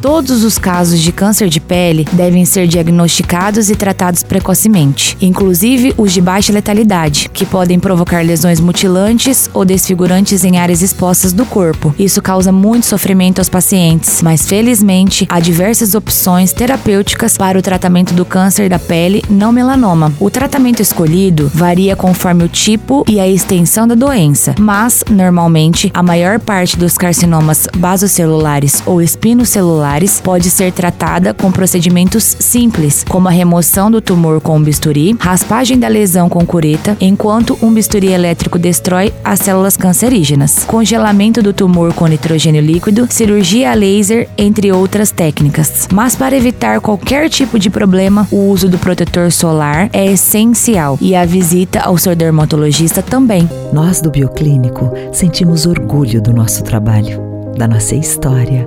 Todos os casos de câncer de pele devem ser diagnosticados e tratados precocemente, inclusive os de baixa letalidade, que podem provocar lesões mutilantes ou desfigurantes em áreas expostas do corpo. Isso causa muito sofrimento aos pacientes, mas felizmente há diversas opções terapêuticas para o tratamento do câncer da pele não melanoma. O tratamento escolhido varia conforme o tipo e a extensão da doença, mas normalmente a maior parte dos carcinomas basocelulares ou espinocelulares pode ser tratada com procedimentos simples, como a remoção do tumor com um bisturi, raspagem da lesão com cureta, enquanto um bisturi elétrico destrói as células cancerígenas, congelamento do tumor com nitrogênio líquido, cirurgia a laser, entre outras técnicas. Mas para evitar qualquer tipo de problema, o uso do protetor solar é essencial e a visita ao seu dermatologista também. Nós do Bioclínico sentimos orgulho do nosso trabalho, da nossa história